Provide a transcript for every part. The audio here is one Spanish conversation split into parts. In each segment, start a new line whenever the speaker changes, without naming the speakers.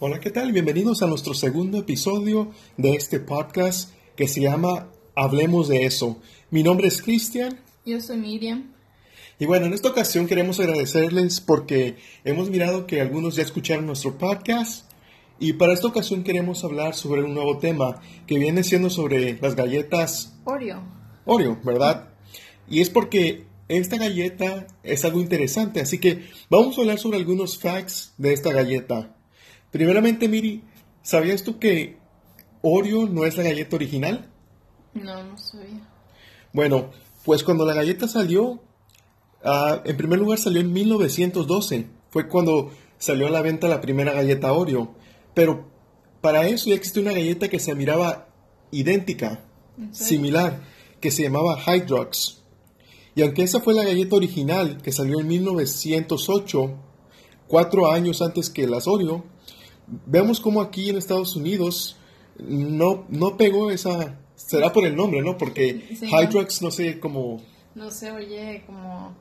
Hola, ¿qué tal? Bienvenidos a nuestro segundo episodio de este podcast que se llama Hablemos de eso. Mi nombre es Cristian.
Yo soy Miriam.
Y bueno, en esta ocasión queremos agradecerles porque hemos mirado que algunos ya escucharon nuestro podcast y para esta ocasión queremos hablar sobre un nuevo tema que viene siendo sobre las galletas
Oreo.
Oreo, ¿verdad? Y es porque esta galleta es algo interesante, así que vamos a hablar sobre algunos facts de esta galleta. Primeramente, Miri, ¿sabías tú que Oreo no es la galleta original?
No, no sabía.
Bueno, pues cuando la galleta salió, ah, en primer lugar salió en 1912. Fue cuando salió a la venta la primera galleta Oreo. Pero para eso ya existe una galleta que se miraba idéntica, similar, que se llamaba Hydrox. Y aunque esa fue la galleta original que salió en 1908, cuatro años antes que las Oreo, vemos como aquí en Estados Unidos no, no pegó esa... Será por el nombre, ¿no? Porque
Sí.
Hydrox no sé como...
No se oye como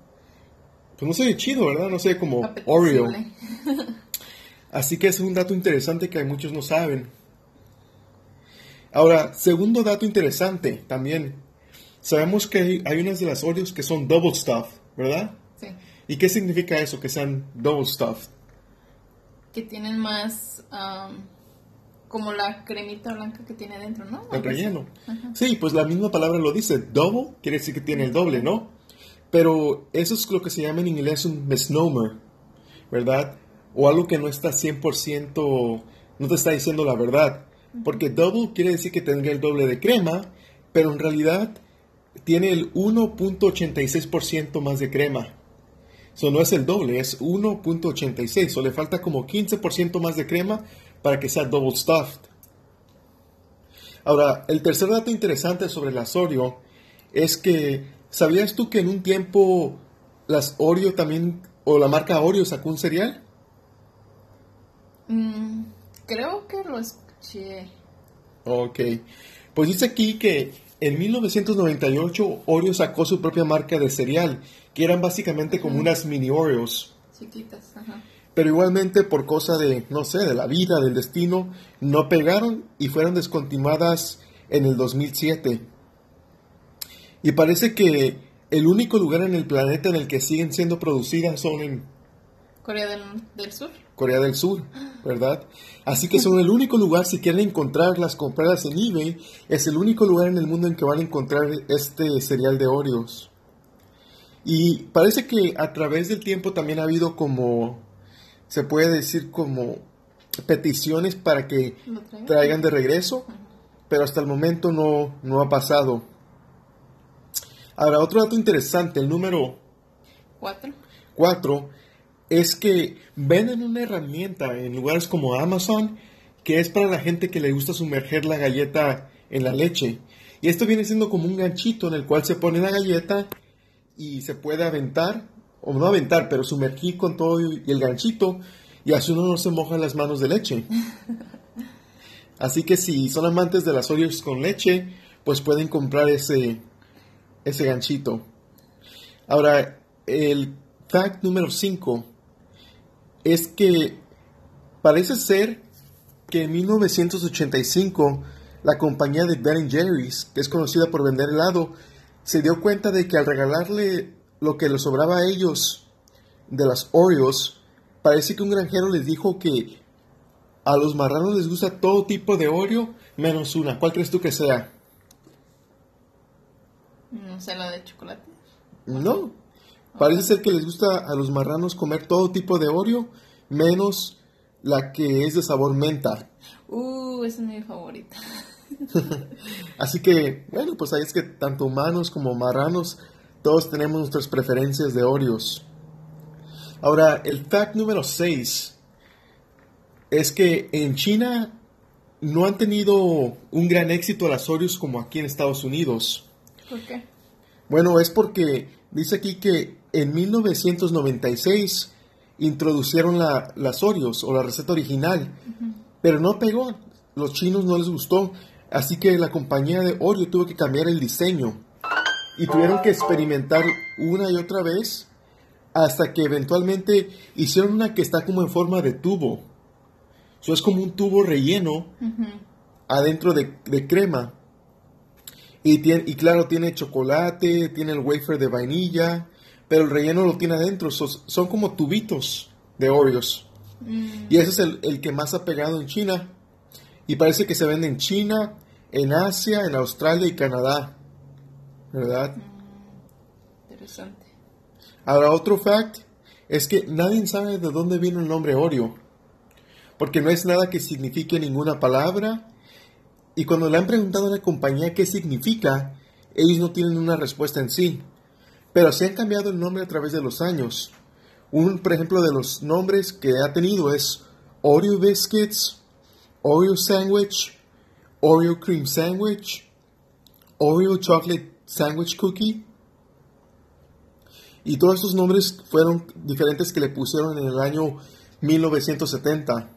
Pues no se ve chido, ¿verdad? No sé como Oreo. Así que es un dato interesante que muchos no saben. Ahora, segundo dato interesante también. Sabemos que hay, hay unas de las Oreos que son double stuffed, ¿verdad?
Sí.
¿Y qué significa eso, que sean double stuffed?
Que tienen más am, como la cremita blanca que tiene dentro, ¿no?
El relleno.
Ajá.
Sí, pues la misma palabra lo dice. Double quiere decir que tiene el doble, ¿no? Pero eso es lo que se llama en inglés un misnomer, ¿verdad? O algo que no está 100%, no te está diciendo la verdad. Porque double quiere decir que tendría el doble de crema, pero en realidad tiene el 1.86% más de crema. Eso no es el doble, es 1.86. O le falta como 15% más de crema para que sea double stuffed. Ahora, el tercer dato interesante sobre las Oreo es que, ¿sabías tú que en un tiempo las Oreo también, o la marca Oreo sacó un cereal?
Mm, creo que lo escuché.
Ok. Pues dice aquí que en 1998 Oreo sacó su propia marca de cereal, que eran básicamente como unas mini Oreos.
Chiquitas, ajá.
Pero igualmente por cosa de, no sé, de la vida, del destino, no pegaron y fueron descontinuadas en el 2007. Y parece que el único lugar en el planeta en el que siguen siendo producidas son en
Corea del, del Sur.
Corea del Sur, ¿verdad? Así que son el único lugar, si quieren encontrarlas, comprarlas en eBay, es el único lugar en el mundo en que van a encontrar este cereal de Oreos. Y parece que a través del tiempo también ha habido como, se puede decir como peticiones para que traigan de regreso, pero hasta el momento no, no ha pasado. Ahora, otro dato interesante, el número
Cuatro.
4 es que venden una herramienta en lugares como Amazon que es para la gente que le gusta sumerger la galleta en la leche. Y esto viene siendo como un ganchito en el cual se pone la galleta y se puede aventar, o no aventar, pero sumergir con todo y el ganchito y así uno no se moja las manos de leche. Así que si son amantes de las Oreos con leche, pues pueden comprar ese, ese ganchito. Ahora, el fact número 5 es que parece ser que en 1985 la compañía de Ben Jerry's, que es conocida por vender helado, se dio cuenta de que al regalarle lo que les sobraba a ellos de las Oreos, parece que un granjero les dijo que a los marranos les gusta todo tipo de Oreo menos una. ¿Cuál crees tú que sea?
No sé, la de chocolate.
No. Parece ser que les gusta a los marranos comer todo tipo de Oreo, menos la que es de sabor menta.
Uh, esa es mi favorita.
Así que, bueno, pues ahí es que tanto humanos como marranos, todos tenemos nuestras preferencias de Oreos. Ahora, el fact número 6 es que en China no han tenido un gran éxito las Oreos como aquí en Estados Unidos.
¿Por qué?
Bueno, es porque dice aquí que en 1996 introducieron la, las Oreos o la receta original, pero no pegó. Los chinos no les gustó, así que la compañía de Oreo tuvo que cambiar el diseño y tuvieron que experimentar una y otra vez hasta que eventualmente hicieron una que está como en forma de tubo. So, es como un tubo relleno adentro de, de crema. Y, tiene, y claro, tiene chocolate, tiene el wafer de vainilla, pero el relleno lo tiene adentro. So, son como tubitos de Oreos. Y ese es el, el que más ha pegado en China. Y parece que se vende en China, en Asia, en Australia y Canadá. ¿Verdad?
Interesante.
Ahora, otro fact es que nadie sabe de dónde viene el nombre Oreo. Porque no es nada que signifique ninguna palabra. Y cuando le han preguntado a la compañía qué significa, ellos no tienen una respuesta en sí. Pero se han cambiado el nombre a través de los años. Un, por ejemplo, de los nombres que ha tenido es Oreo Biscuits, Oreo Sandwich, Oreo Cream Sandwich, Oreo Chocolate Sandwich Cookie. Y todos estos nombres fueron diferentes que le pusieron en el año 1970.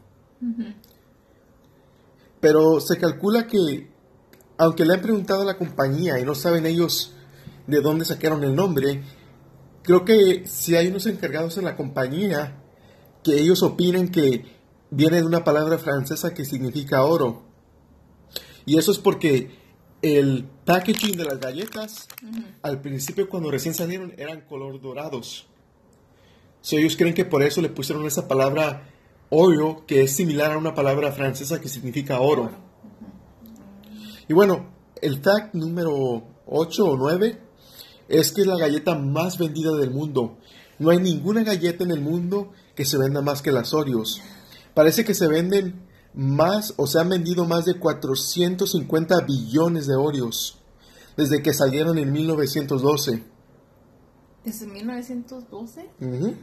Pero se calcula que, aunque le han preguntado a la compañía y no saben ellos de dónde sacaron el nombre, creo que si hay unos encargados en la compañía que ellos opinen que viene de una palabra francesa que significa oro. Y eso es porque el packaging de las galletas, al principio cuando recién salieron, eran color dorados. So, ellos creen que por eso le pusieron esa palabra Oreo, que es similar a una palabra francesa que significa oro. Y bueno, el fact número 8 o 9 es que es la galleta más vendida del mundo. No hay ninguna galleta en el mundo que se venda más que las Oreos. Parece que se venden más o se han vendido más de 450 billones de Oreos desde que salieron en 1912.
¿Desde 1912?
Ujú.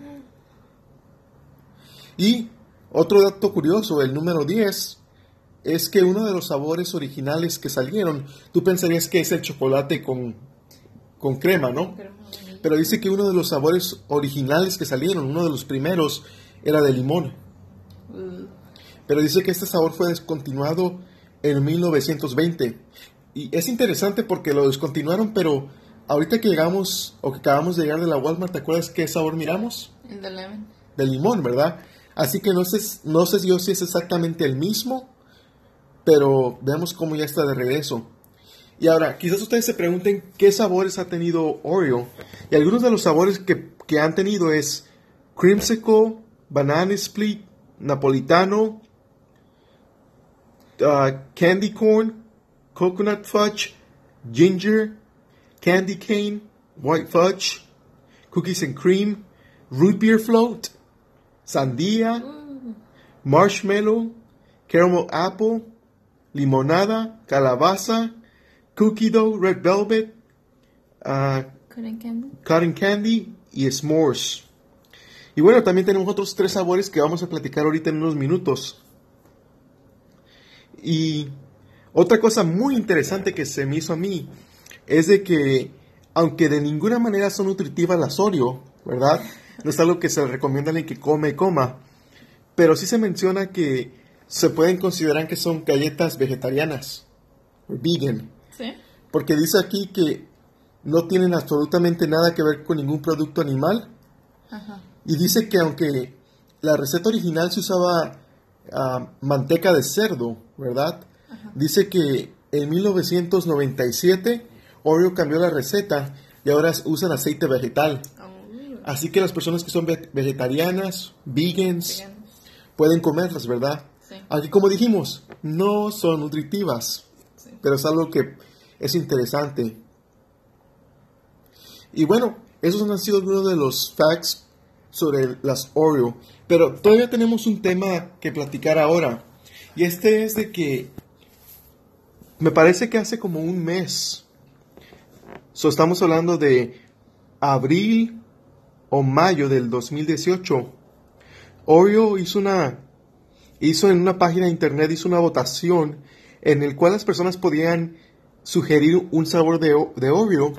Y otro dato curioso, el número 10, es que uno de los sabores originales que salieron, tú pensarías que es el chocolate con, con crema, ¿no?
Pero
dice que uno de los sabores originales que salieron, uno de los primeros, era de limón. Pero dice que este sabor fue descontinuado en 1920. Y es interesante porque lo descontinuaron, pero ahorita que llegamos, o que acabamos de llegar de la Walmart, ¿te acuerdas qué sabor miramos?
el de lemon.
De limón, ¿verdad? Así que no sé, no sé yo si es exactamente el mismo, pero veamos cómo ya está de regreso. Y ahora, quizás ustedes se pregunten qué sabores ha tenido Oreo. Y algunos de los sabores que, que han tenido es Creamsicle, Banana Split, Napolitano, uh, Candy Corn, Coconut Fudge, Ginger, Candy Cane, White Fudge, Cookies and Cream, Root Beer Float, Sandía, Marshmallow, Caramel Apple, Limonada, Calabaza, Cookie Dough, Red Velvet, uh,
Cotton candy.
Cotton Candy y S'mores. Y bueno, también tenemos otros tres sabores que vamos a platicar ahorita en unos minutos. Y otra cosa muy interesante que se me hizo a mí es de que, aunque de ninguna manera son nutritivas las Oreo, ¿verdad? No es algo que se recomienda a alguien que come y coma. Pero sí se menciona que se pueden considerar que son galletas vegetarianas, vegan.
¿Sí?
Porque dice aquí que no tienen absolutamente nada que ver con ningún producto animal.
Ajá.
Y dice que aunque la receta original se usaba ah, manteca de cerdo, ¿verdad? Dice que en 1997 Oreo cambió la receta y ahora usan aceite vegetal.
Oh,
Así que las personas que son ve- vegetarianas, vegans,
veganos.
pueden comerlas, ¿verdad?
Sí.
Aquí como dijimos, no son nutritivas,
Sí.
pero es algo que es interesante. Y bueno, esos han sido algunos de los facts sobre las Oreo. Pero todavía tenemos un tema que platicar ahora. Y este es de que me parece que hace como un mes. So, estamos hablando de abril o mayo del 2018. Oreo hizo una hizo en una página de internet hizo una votación en el cual las personas podían sugerir un sabor de, de Oreo.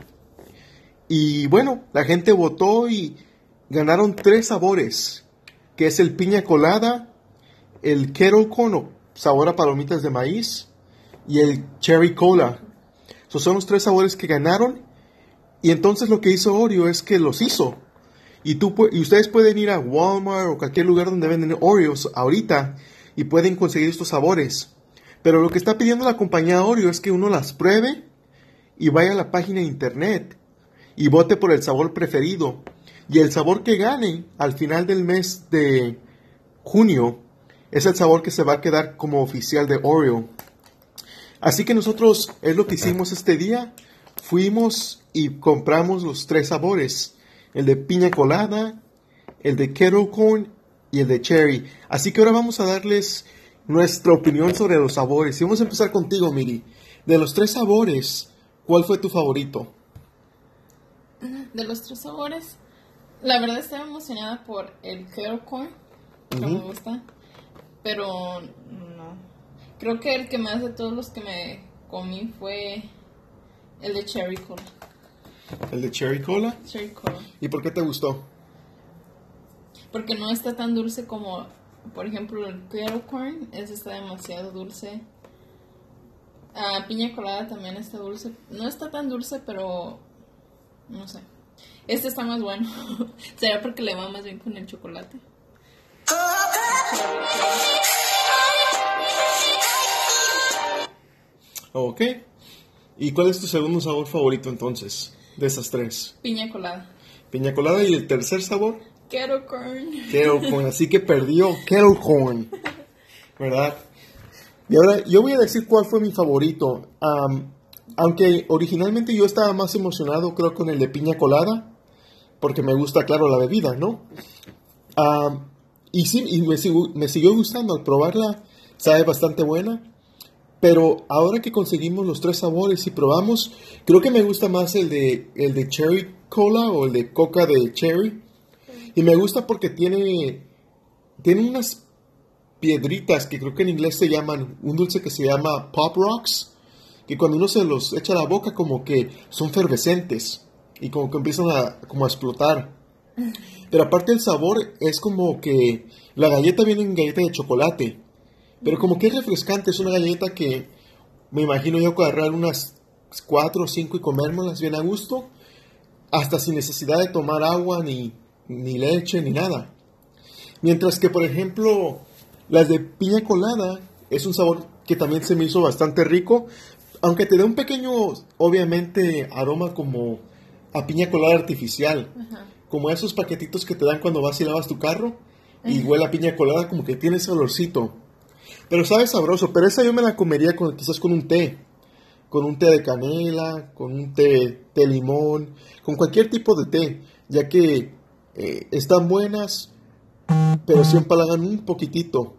Y bueno la gente votó y ganaron tres sabores que es el piña colada el kettle corn o sabor a palomitas de maíz y el cherry cola. Esos son los tres sabores que ganaron y entonces lo que hizo Oreo es que los hizo. Y, tú, y ustedes pueden ir a Walmart o cualquier lugar donde venden Oreos ahorita y pueden conseguir estos sabores. Pero lo que está pidiendo la compañía Oreo es que uno las pruebe y vaya a la página de internet y vote por el sabor preferido. Y el sabor que gane al final del mes de junio es el sabor que se va a quedar como oficial de Oreo. Así que nosotros es lo que hicimos este día. Fuimos y compramos los tres sabores. El de piña colada, el de kettle corn y el de cherry. Así que ahora vamos a darles nuestra opinión sobre los sabores. Y vamos a empezar contigo, Miri. De los tres sabores, ¿cuál fue tu favorito?
De los tres sabores, la verdad estaba emocionada por el kettle corn, que me gusta, pero no. Creo que el que más de todos los que me comí fue el de cherry cola.
¿El de cherry cola?
Cherry cola.
¿Y por qué te gustó?
Porque no está tan dulce como, por ejemplo, el kettle corn. Ese está demasiado dulce. Ah, piña colada también está dulce. No está tan dulce, pero no sé. Este está más bueno. Será porque le va más bien con el chocolate.
Ok. ¿Y cuál es tu segundo sabor favorito entonces? De esas tres.
Piña colada.
Piña colada y el tercer sabor.
Kettle corn.
Kettle corn. Así que perdió kettle corn. ¿Verdad? Y ahora yo voy a decir cuál fue mi favorito. Am, aunque originalmente yo estaba más emocionado, creo, con el de piña colada, porque me gusta, claro, la bebida, ¿no? Am, y sí, y me, me siguió gustando al probarla, sabe bastante buena. Pero ahora que conseguimos los tres sabores y probamos, creo que me gusta más el de, el de cherry cola o el de coca de cherry. Y me gusta porque tiene, tiene unas piedritas que creo que en inglés se llaman, un dulce que se llama pop rocks, que cuando uno se los echa a la boca como que son fervescentes y como que empiezan a, como a explotar. Pero aparte el sabor es como que la galleta viene en galleta de chocolate, pero como que es refrescante, es una galleta que me imagino yo agarrar unas cuatro o cinco y comérmelas bien a gusto, hasta sin necesidad de tomar agua, ni, ni leche, ni nada. Mientras que, por ejemplo, las de piña colada es un sabor que también se me hizo bastante rico, aunque te da un pequeño, obviamente, aroma como a piña colada artificial, como esos paquetitos que te dan cuando vas y lavas tu carro y huele a piña colada, como que tiene ese olorcito. Pero sabe sabroso, pero esa yo me la comería con, quizás con un té, con un té de canela, con un té de limón, con cualquier tipo de té, ya que eh, están buenas, pero sí empalagan un poquitito.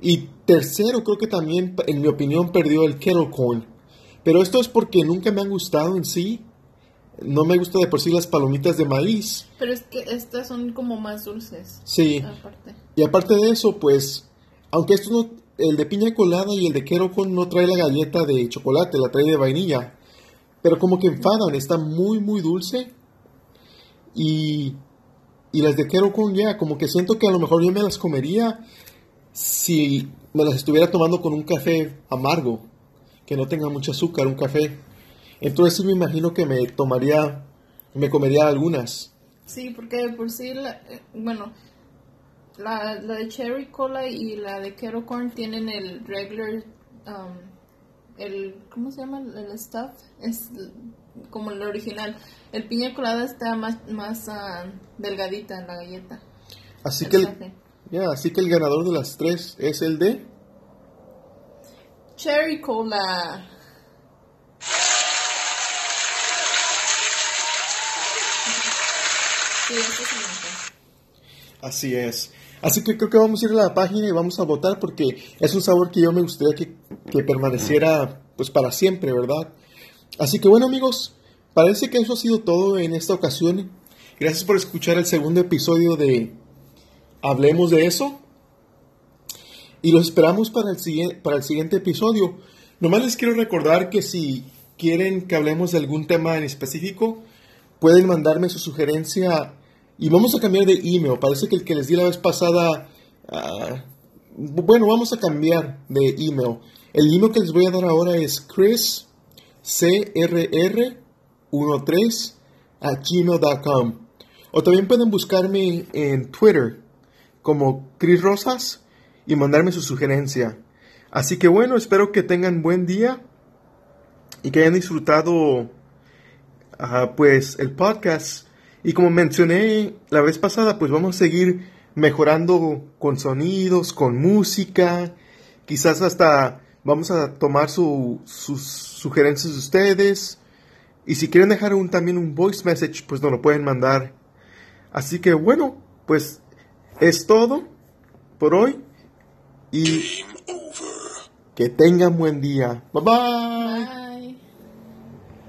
Y tercero, creo que también, en mi opinión, perdió el kettle corn. Pero esto es porque nunca me han gustado en sí. No me gusta de por sí las palomitas de maíz.
Pero es que estas son como más dulces.
Sí.
Aparte.
Y aparte de eso, pues, aunque esto no, el de piña colada y el de kettle corn no trae la galleta de chocolate, la trae de vainilla. Pero como que enfadan, está muy, muy dulce. Y, y las de kettle corn ya, como que siento que a lo mejor yo me las comería si me las estuviera tomando con un café amargo, que no tenga mucho azúcar, un café. Entonces sí me imagino que me tomaría, me comería algunas.
Sí, porque por sí, eh, bueno, la, la de Cherry Cola y la de Kettle Corn tienen el regular, um, el, ¿cómo se llama? El stuff, es como el original. El piña colada está más, más ah, delgadita en la galleta.
Así
El
que el, ya, así que el ganador de las tres es el de
Cherry Cola. Sí, este.
Así es. Así que creo que vamos a ir a la página y vamos a votar porque es un sabor que yo me gustaría que, que permaneciera pues para siempre, ¿verdad? Así que bueno amigos, parece que eso ha sido todo en esta ocasión. Gracias por escuchar el segundo episodio de Hablemos de eso. Y los esperamos para el, siguiente, para el siguiente episodio. Nomás les quiero recordar que si quieren que hablemos de algún tema en específico, pueden mandarme su sugerencia y vamos a cambiar de email. Parece que el que les di la vez pasada, ah, bueno, vamos a cambiar de email. El email que les voy a dar ahora es chris, crr13 a. O también pueden buscarme en Twitter como Chris Rosas y mandarme su sugerencia. Así que bueno, espero que tengan buen día y que hayan disfrutado pues el podcast. Y como mencioné la vez pasada, pues vamos a seguir mejorando con sonidos, con música, quizás hasta vamos a tomar sus sugerencias de ustedes. Y si quieren dejar un, también un voice message, pues nos lo pueden mandar. Así que bueno, pues es todo por hoy. Y que tengan buen día. bye. bye.